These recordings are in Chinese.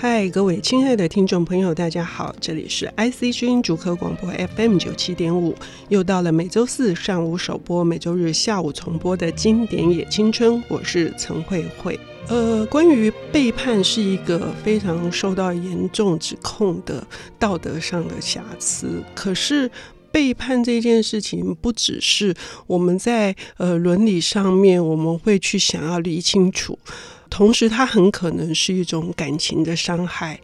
嗨，各位亲爱的听众朋友，大家好，这里是 IC 之音竹科广播 FM 九七点五，又到了每周四上午首播、每周日下午重播的经典也青春，我是陈慧慧。呃，关于背叛是一个非常受到严重指控的道德上的瑕疵，可是背叛这件事情不只是我们在呃伦理上面我们会去想要理清楚。同时，它很可能是一种感情的伤害。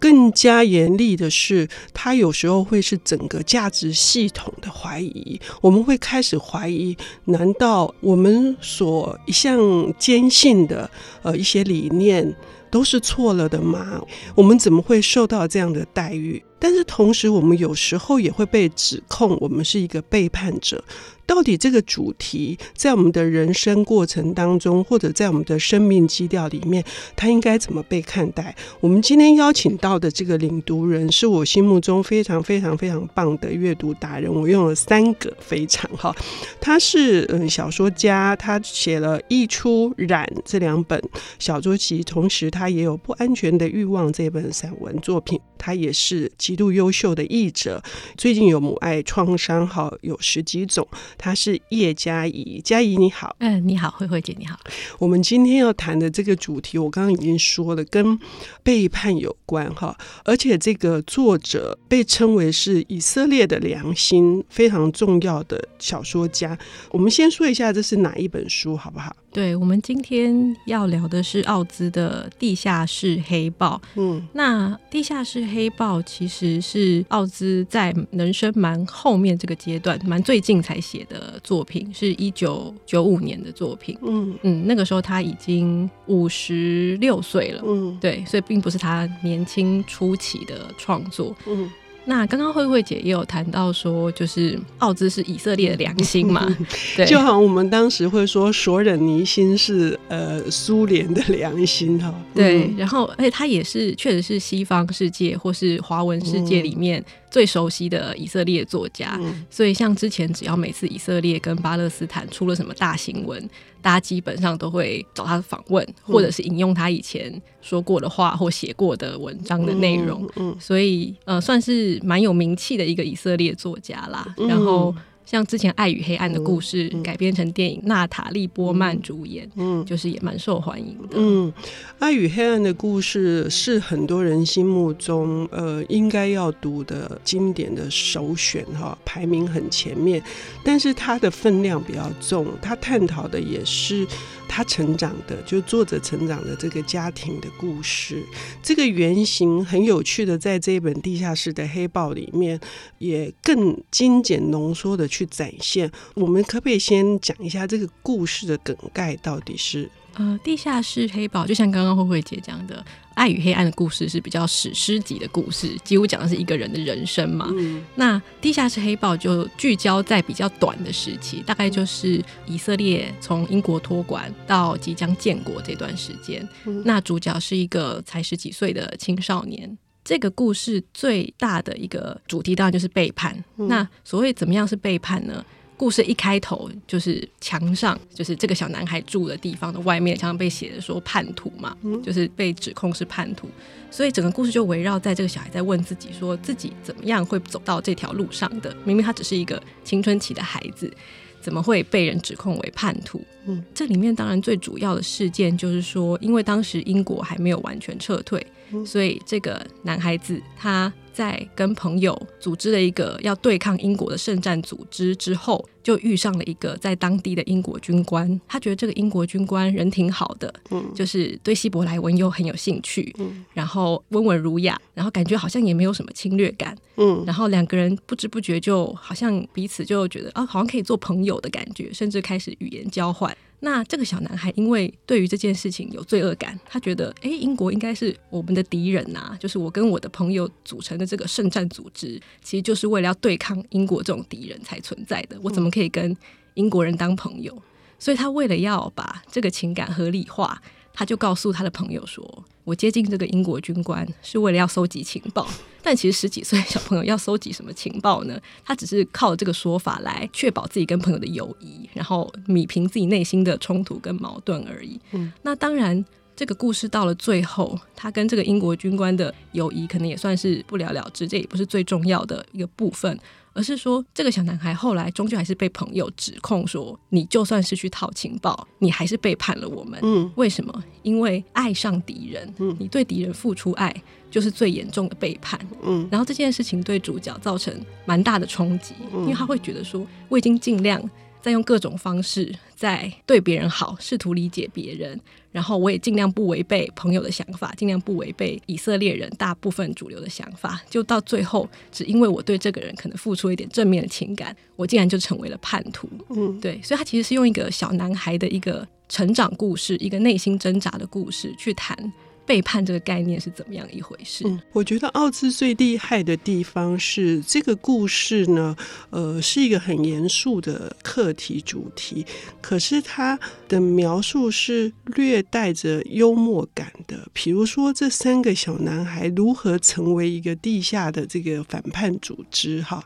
更加严厉的是，它有时候会是整个价值系统的怀疑。我们会开始怀疑：难道我们所一向坚信的呃一些理念都是错了的吗？我们怎么会受到这样的待遇？但是同时，我们有时候也会被指控，我们是一个背叛者。到底这个主题在我们的人生过程当中，或者在我们的生命基调里面，它应该怎么被看待？我们今天邀请到的这个领读人，是我心目中非常非常非常棒的阅读达人。我用了三个非常哈，他是嗯小说家，他写了《溢出染》这两本小说集，同时他也有《不安全的欲望》这本散文作品。他也是极度优秀的译者，最近有母爱创伤号有十几种。他是叶嘉怡，嘉怡你好，嗯，你好，慧慧姐你好。我们今天要谈的这个主题，我刚刚已经说了，跟背叛有关哈，而且这个作者被称为是以色列的良心，非常重要的小说家。我们先说一下这是哪一本书，好不好？对，我们今天要聊的是奥兹的《地下室黑豹》。嗯，那《地下室黑豹》其实是奥兹在人生蛮后面这个阶段，蛮最近才写的作品，是一九九五年的作品。嗯嗯，那个时候他已经五十六岁了。嗯，对，所以并不是他年轻初期的创作。嗯。那刚刚慧慧姐也有谈到说，就是奥兹是以色列的良心嘛，对，就好像我们当时会说索忍尼辛是呃苏联的良心。哈，对，然后而且他也是确实是西方世界或是华文世界里面。最熟悉的以色列作家，嗯，所以像之前只要每次以色列跟巴勒斯坦出了什么大新闻，大家基本上都会找他访问，或者是引用他以前说过的话或写过的文章的内容。嗯，嗯，所以呃，算是蛮有名气的一个以色列作家啦。然后。像之前《爱与黑暗的故事》改编成电影，娜塔莉波曼主演，嗯，就是也蛮受欢迎的。嗯，《爱与黑暗的故事》是很多人心目中呃应该要读的经典的首选哈，排名很前面。但是它的分量比较重，它探讨的也是。他成长的，就作者成长的这个家庭的故事，这个原型很有趣的，在这一本《地下室的黑豹》里面，也更精简浓缩的去展现。我们可不可以先讲一下这个故事的梗概到底是？呃，地下室黑豹就像刚刚慧慧姐讲的，《爱与黑暗的故事》是比较史诗级的故事，几乎讲的是一个人的人生嘛。嗯、那地下室黑豹就聚焦在比较短的时期，大概就是以色列从英国托管到即将建国这段时间。嗯、那主角是一个才十几岁的青少年。这个故事最大的一个主题当然就是背叛。嗯、那所谓怎么样是背叛呢？故事一开头就是墙上，就是这个小男孩住的地方的外面，墙上被写的说叛徒嘛，就是被指控是叛徒，所以整个故事就围绕在这个小孩在问自己，说自己怎么样会走到这条路上的？明明他只是一个青春期的孩子，怎么会被人指控为叛徒？嗯，这里面当然最主要的事件就是说，因为当时英国还没有完全撤退，所以这个男孩子他。在跟朋友组织了一个要对抗英国的圣战组织之后，就遇上了一个在当地的英国军官。他觉得这个英国军官人挺好的，嗯，就是对希伯来文又很有兴趣，嗯，然后温文儒雅，然后感觉好像也没有什么侵略感，嗯，然后两个人不知不觉就好像彼此就觉得啊，好像可以做朋友的感觉，甚至开始语言交换。那这个小男孩因为对于这件事情有罪恶感，他觉得，哎，英国应该是我们的敌人呐、啊，就是我跟我的朋友组成的这个圣战组织，其实就是为了要对抗英国这种敌人才存在的。我怎么可以跟英国人当朋友？所以他为了要把这个情感合理化。他就告诉他的朋友说：“我接近这个英国军官是为了要搜集情报。”但其实十几岁的小朋友要搜集什么情报呢？他只是靠这个说法来确保自己跟朋友的友谊，然后弭平自己内心的冲突跟矛盾而已。嗯，那当然，这个故事到了最后，他跟这个英国军官的友谊可能也算是不了了之，这也不是最重要的一个部分。而是说，这个小男孩后来终究还是被朋友指控说，你就算是去套情报，你还是背叛了我们。嗯，为什么？因为爱上敌人，嗯，你对敌人付出爱，就是最严重的背叛。嗯，然后这件事情对主角造成蛮大的冲击，嗯，因为他会觉得说，我已经尽量。在用各种方式在对别人好，试图理解别人，然后我也尽量不违背朋友的想法，尽量不违背以色列人大部分主流的想法，就到最后，只因为我对这个人可能付出一点正面的情感，我竟然就成为了叛徒。嗯，对，所以他其实是用一个小男孩的一个成长故事，一个内心挣扎的故事去谈。背叛这个概念是怎么样一回事？我觉得奥兹最厉害的地方是这个故事呢，呃，是一个很严肃的课题主题，可是他的描述是略带着幽默感的。比如说，这三个小男孩如何成为一个地下的这个反叛组织？哈，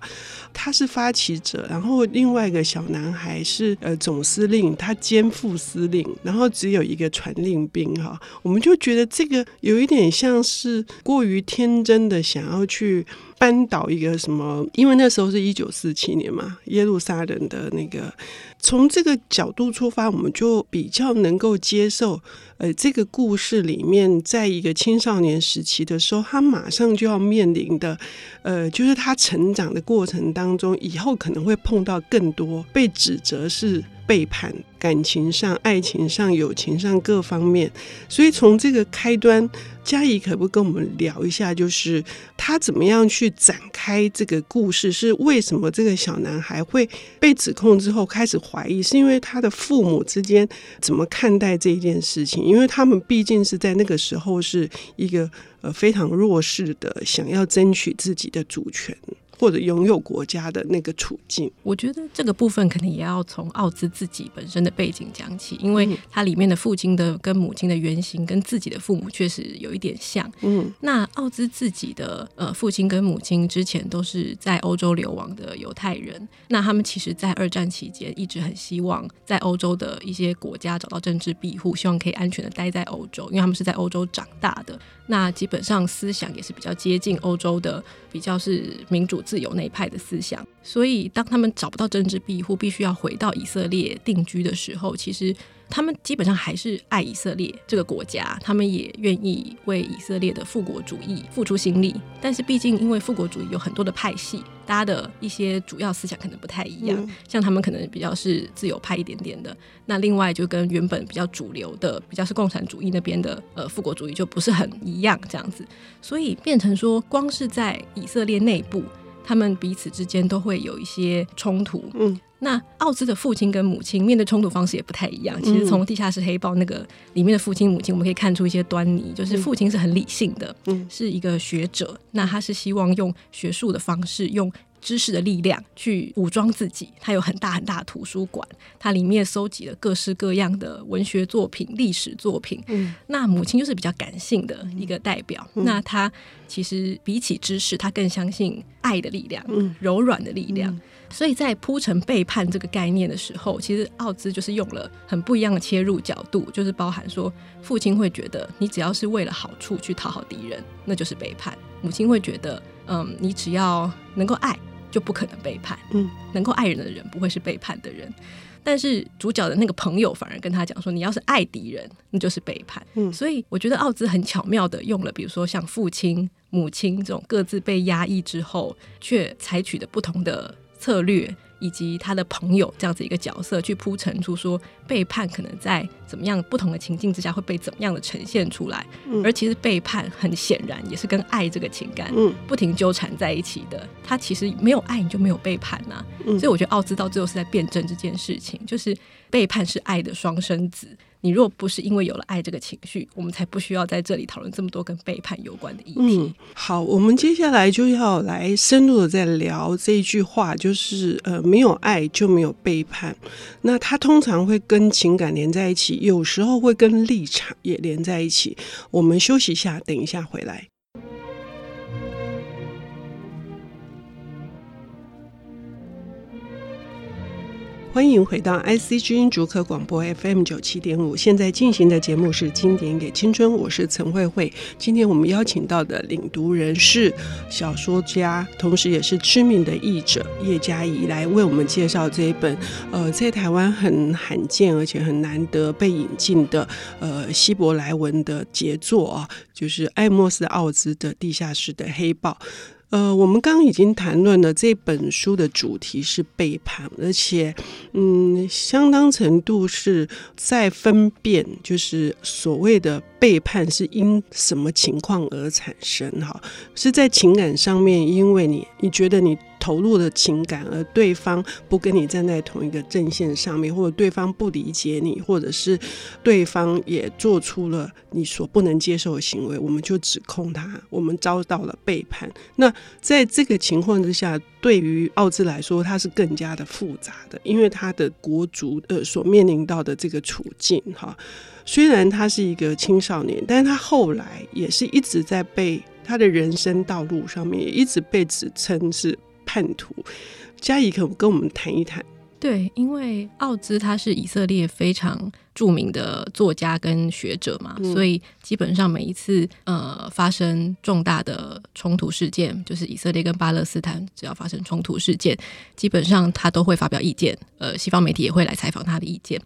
他是发起者，然后另外一个小男孩是呃总司令，他兼副司令，然后只有一个传令兵。哈，我们就觉得这。这个有一点像是过于天真的想要去扳倒一个什么，因为那时候是一九四七年嘛，耶路撒冷的那个。从这个角度出发，我们就比较能够接受，呃，这个故事里面，在一个青少年时期的时候，他马上就要面临的，呃，就是他成长的过程当中，以后可能会碰到更多被指责是背叛。感情上、爱情上、友情上各方面，所以从这个开端，嘉怡可不可以跟我们聊一下，就是他怎么样去展开这个故事？是为什么这个小男孩会被指控之后开始怀疑？是因为他的父母之间怎么看待这件事情？因为他们毕竟是在那个时候是一个呃非常弱势的，想要争取自己的主权。或者拥有国家的那个处境，我觉得这个部分可能也要从奥兹自己本身的背景讲起，因为他里面的父亲的跟母亲的原型跟自己的父母确实有一点像。嗯，那奥兹自己的呃父亲跟母亲之前都是在欧洲流亡的犹太人，那他们其实，在二战期间一直很希望在欧洲的一些国家找到政治庇护，希望可以安全的待在欧洲，因为他们是在欧洲长大的。那基本上思想也是比较接近欧洲的，比较是民主自由那一派的思想。所以当他们找不到政治庇护，必须要回到以色列定居的时候，其实。他们基本上还是爱以色列这个国家，他们也愿意为以色列的复国主义付出心力。但是毕竟因为复国主义有很多的派系，大家的一些主要思想可能不太一样。嗯、像他们可能比较是自由派一点点的，那另外就跟原本比较主流的，比较是共产主义那边的呃复国主义就不是很一样这样子，所以变成说光是在以色列内部，他们彼此之间都会有一些冲突。嗯。那奥兹的父亲跟母亲面对冲突方式也不太一样。其实从《地下室黑豹》那个里面的父亲母亲，我们可以看出一些端倪，就是父亲是很理性的，是一个学者。那他是希望用学术的方式，用知识的力量去武装自己。他有很大很大的图书馆，它里面收集了各式各样的文学作品、历史作品。那母亲就是比较感性的一个代表。那他其实比起知识，他更相信爱的力量，柔软的力量。所以在铺陈背叛这个概念的时候，其实奥兹就是用了很不一样的切入角度，就是包含说，父亲会觉得你只要是为了好处去讨好敌人，那就是背叛；母亲会觉得，嗯，你只要能够爱，就不可能背叛。嗯，能够爱人的人不会是背叛的人。但是主角的那个朋友反而跟他讲说，你要是爱敌人，那就是背叛。嗯，所以我觉得奥兹很巧妙的用了，比如说像父亲、母亲这种各自被压抑之后，却采取的不同的。策略以及他的朋友这样子一个角色去铺陈出说背叛可能在怎么样不同的情境之下会被怎么样的呈现出来，嗯、而其实背叛很显然也是跟爱这个情感不停纠缠在一起的。他其实没有爱你就没有背叛呐、啊，嗯、所以我觉得奥兹到最后是在辩证这件事情，就是背叛是爱的双生子。你若不是因为有了爱这个情绪，我们才不需要在这里讨论这么多跟背叛有关的议题。嗯，好，我们接下来就要来深入的再聊这一句话，就是呃，没有爱就没有背叛。那它通常会跟情感连在一起，有时候会跟立场也连在一起。我们休息一下，等一下回来。欢迎回到 IC 之音竹科广播 FM 九七点五，现在进行的节目是《经典给青春》，我是陈慧慧。今天我们邀请到的领读人是小说家，同时也是知名的译者叶嘉仪，来为我们介绍这一本呃，在台湾很罕见而且很难得被引进的呃希伯来文的杰作啊，就是艾莫斯·奥兹的《地下室的黑豹》。呃，我们刚刚已经谈论了这本书的主题是背叛，而且，嗯，相当程度是在分辨，就是所谓的背叛是因什么情况而产生，哈，是在情感上面，因为你你觉得你。投入的情感，而对方不跟你站在同一个阵线上面，或者对方不理解你，或者是对方也做出了你所不能接受的行为，我们就指控他，我们遭到了背叛。那在这个情况之下，对于奥兹来说，他是更加的复杂的，因为他的国族呃所面临到的这个处境哈，虽然他是一个青少年，但是他后来也是一直在被他的人生道路上面也一直被指称是。叛徒，嘉仪可不跟我们谈一谈？对，因为奥兹他是以色列非常著名的作家跟学者嘛，嗯、所以基本上每一次呃发生重大的冲突事件，就是以色列跟巴勒斯坦只要发生冲突事件，基本上他都会发表意见。呃，西方媒体也会来采访他的意见。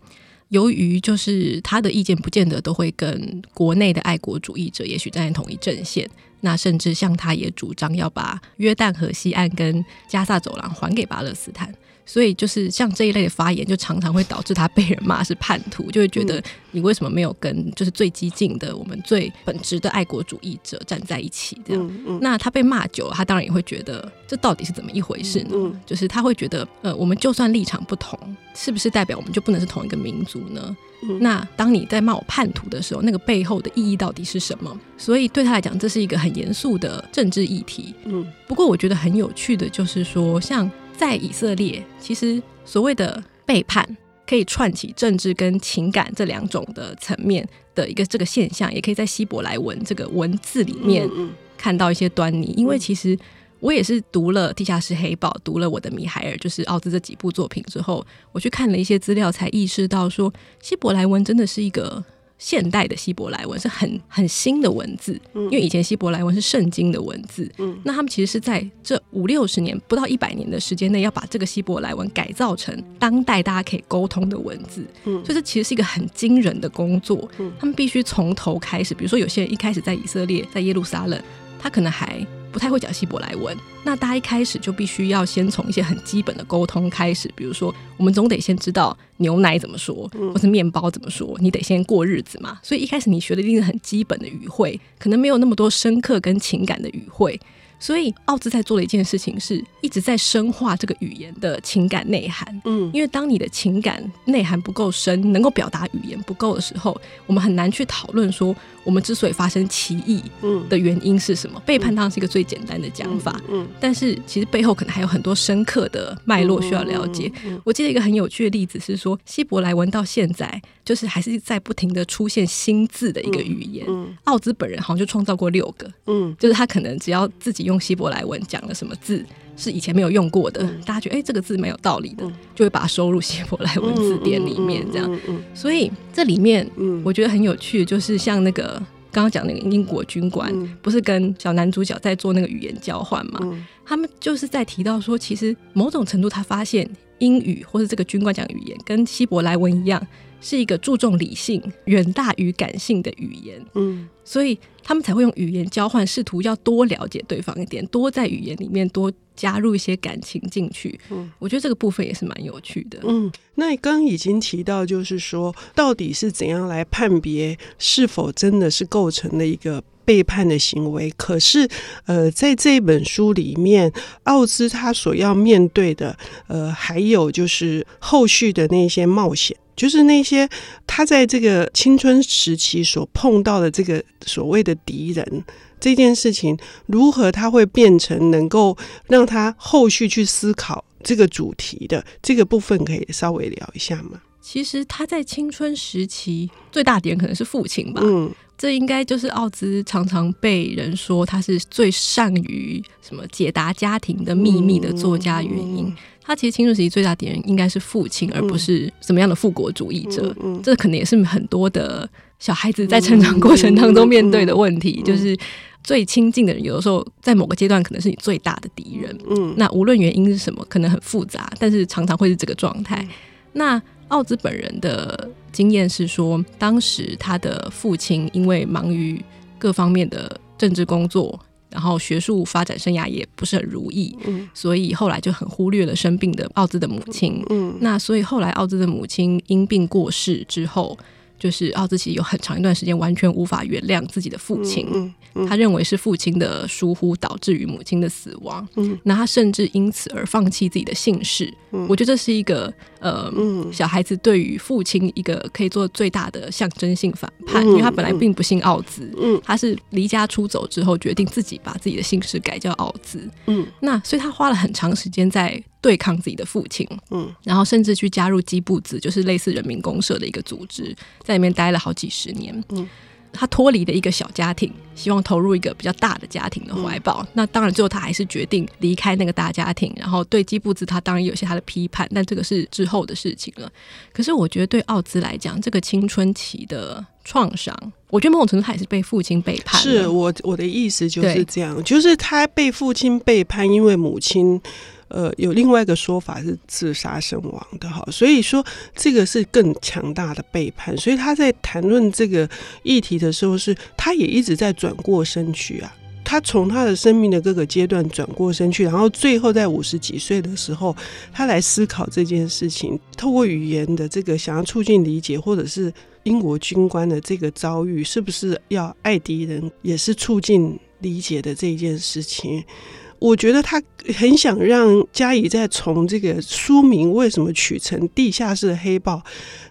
由于就是他的意见不见得都会跟国内的爱国主义者也许站在同一阵线。那甚至像他也主张要把约旦河西岸跟加萨走廊还给巴勒斯坦，所以就是像这一类的发言，就常常会导致他被人骂是叛徒，就会觉得你为什么没有跟就是最激进的我们最本质的爱国主义者站在一起？这样，那他被骂久了，他当然也会觉得这到底是怎么一回事呢？就是他会觉得，呃，我们就算立场不同，是不是代表我们就不能是同一个民族呢？那当你在骂我叛徒的时候，那个背后的意义到底是什么？所以对他来讲，这是一个很严肃的政治议题。嗯，不过我觉得很有趣的就是说，像在以色列，其实所谓的背叛可以串起政治跟情感这两种的层面的一个这个现象，也可以在希伯来文这个文字里面看到一些端倪，因为其实。我也是读了《地下室黑豹》，读了《我的米海尔》，就是奥兹这几部作品之后，我去看了一些资料，才意识到说，希伯来文真的是一个现代的希伯来文，是很很新的文字。因为以前希伯来文是圣经的文字，那他们其实是在这五六十年不到一百年的时间内，要把这个希伯来文改造成当代大家可以沟通的文字。所以这其实是一个很惊人的工作。他们必须从头开始，比如说有些人一开始在以色列，在耶路撒冷，他可能还。不太会讲希伯来文，那大家一开始就必须要先从一些很基本的沟通开始，比如说，我们总得先知道牛奶怎么说，或是面包怎么说，你得先过日子嘛。所以一开始你学的一定是很基本的语汇，可能没有那么多深刻跟情感的语汇。所以奥兹在做的一件事情是一直在深化这个语言的情感内涵。嗯，因为当你的情感内涵不够深，能够表达语言不够的时候，我们很难去讨论说我们之所以发生歧义，嗯，的原因是什么？背叛当然是一个最简单的讲法，嗯，但是其实背后可能还有很多深刻的脉络需要了解。我记得一个很有趣的例子是说，希伯来文到现在就是还是在不停的出现新字的一个语言。奥兹本人好像就创造过六个，嗯，就是他可能只要自己用。用希伯来文讲了什么字是以前没有用过的，嗯、大家觉得哎、欸、这个字蛮有道理的，嗯、就会把它收入希伯来文字典里面这样。所以这里面我觉得很有趣，就是像那个刚刚讲那个英国军官，嗯、不是跟小男主角在做那个语言交换嘛？嗯、他们就是在提到说，其实某种程度他发现英语或是这个军官讲语言跟希伯来文一样。是一个注重理性远大于感性的语言，嗯，所以他们才会用语言交换，试图要多了解对方一点，多在语言里面多加入一些感情进去。嗯，我觉得这个部分也是蛮有趣的。嗯，那刚已经提到，就是说到底是怎样来判别是否真的是构成了一个背叛的行为？可是，呃，在这本书里面，奥兹他所要面对的，呃，还有就是后续的那些冒险。就是那些他在这个青春时期所碰到的这个所谓的敌人，这件事情如何他会变成能够让他后续去思考这个主题的这个部分，可以稍微聊一下吗？其实他在青春时期最大敌人可能是父亲吧。嗯。这应该就是奥兹常常被人说他是最善于什么解答家庭的秘密的作家原因。他其实青春期最大敌人应该是父亲，而不是什么样的复国主义者。这可能也是很多的小孩子在成长过程当中面对的问题，就是最亲近的人，有的时候在某个阶段可能是你最大的敌人。嗯，那无论原因是什么，可能很复杂，但是常常会是这个状态。嗯、那奥兹本人的经验是说，当时他的父亲因为忙于各方面的政治工作。然后学术发展生涯也不是很如意，嗯，所以后来就很忽略了生病的奥兹的母亲，嗯，那所以后来奥兹的母亲因病过世之后。就是奥兹奇有很长一段时间完全无法原谅自己的父亲，嗯嗯嗯、他认为是父亲的疏忽导致于母亲的死亡。嗯，那他甚至因此而放弃自己的姓氏。嗯，我觉得这是一个呃，嗯、小孩子对于父亲一个可以做最大的象征性反叛，嗯、因为他本来并不姓奥兹，嗯，他是离家出走之后决定自己把自己的姓氏改叫奥兹。嗯，那所以他花了很长时间在。对抗自己的父亲，嗯，然后甚至去加入基布兹，就是类似人民公社的一个组织，在里面待了好几十年，嗯，他脱离了一个小家庭，希望投入一个比较大的家庭的怀抱。嗯、那当然，最后他还是决定离开那个大家庭，然后对基布兹，他当然有些他的批判，但这个是之后的事情了。可是，我觉得对奥兹来讲，这个青春期的创伤，我觉得某种程度他也是被父亲背叛。是我我的意思就是这样，就是他被父亲背叛，因为母亲。呃，有另外一个说法是自杀身亡的哈，所以说这个是更强大的背叛。所以他在谈论这个议题的时候是，他也一直在转过身去啊。他从他的生命的各个阶段转过身去，然后最后在五十几岁的时候，他来思考这件事情，透过语言的这个想要促进理解，或者是英国军官的这个遭遇，是不是要爱敌人，也是促进理解的这一件事情。我觉得他很想让嘉怡再从这个书名为什么取成《地下室的黑豹》，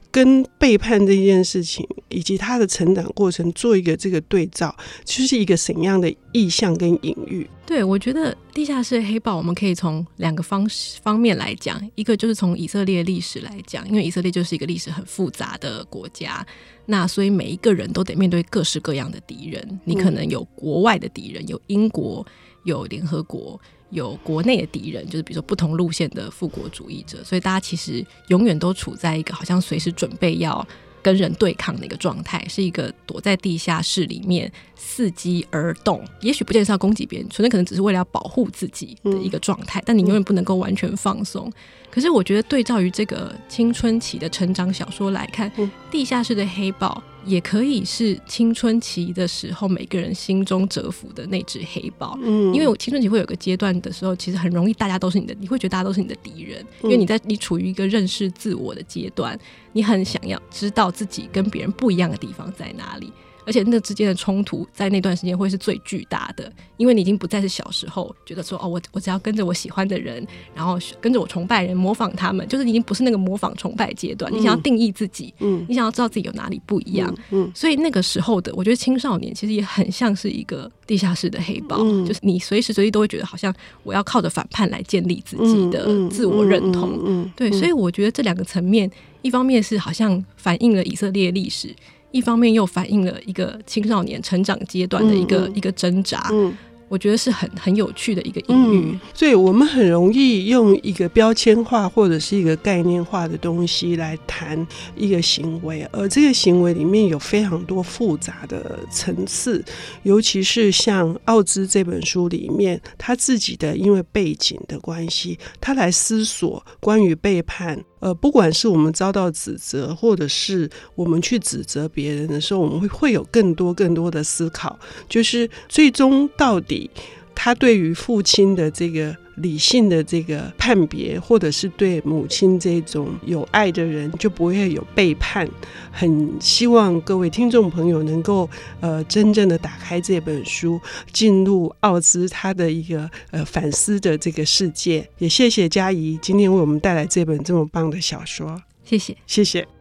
跟背叛这件事情以及他的成长过程做一个这个对照，就是一个怎样的意象跟隐喻？对，我觉得《地下室黑豹》我们可以从两个方方面来讲，一个就是从以色列历史来讲，因为以色列就是一个历史很复杂的国家，那所以每一个人都得面对各式各样的敌人，你可能有国外的敌人，有英国。有联合国，有国内的敌人，就是比如说不同路线的复国主义者，所以大家其实永远都处在一个好像随时准备要跟人对抗的一个状态，是一个躲在地下室里面伺机而动，也许不见得是要攻击别人，纯粹可能只是为了要保护自己的一个状态，嗯、但你永远不能够完全放松。嗯、可是我觉得对照于这个青春期的成长小说来看，嗯、地下室的黑豹。也可以是青春期的时候，每个人心中蛰伏的那只黑豹。嗯，因为我青春期会有个阶段的时候，其实很容易大家都是你的，你会觉得大家都是你的敌人，因为你在你处于一个认识自我的阶段，你很想要知道自己跟别人不一样的地方在哪里。而且那之间的冲突在那段时间会是最巨大的，因为你已经不再是小时候觉得说哦，我我只要跟着我喜欢的人，然后跟着我崇拜人，模仿他们，就是已经不是那个模仿崇拜阶段。嗯、你想要定义自己，嗯，你想要知道自己有哪里不一样，嗯，嗯，所以那个时候的，我觉得青少年其实也很像是一个地下室的黑豹，嗯、就是你随时随地都会觉得好像我要靠着反叛来建立自己的自我认同，嗯对，所以我觉得这两个层面，一方面是好像反映了以色列历史。一方面又反映了一个青少年成长阶段的一个、嗯、一个挣扎。嗯我觉得是很很有趣的一个隐喻，嗯，所以我们很容易用一个标签化或者是一个概念化的东西来谈一个行为，而这个行为里面有非常多复杂的层次，尤其是像奥兹这本书里面他自己的因为背景的关系，他来思索关于背叛，呃，不管是我们遭到指责，或者是我们去指责别人的时候，我们会会有更多更多的思考，就是最终到底。他对于父亲的这个理性的这个判别，或者是对母亲这种有爱的人，就不会有背叛。很希望各位听众朋友能够呃真正的打开这本书，进入奥兹他的一个呃反思的这个世界。也谢谢佳怡今天为我们带来这本这么棒的小说，谢谢，谢谢。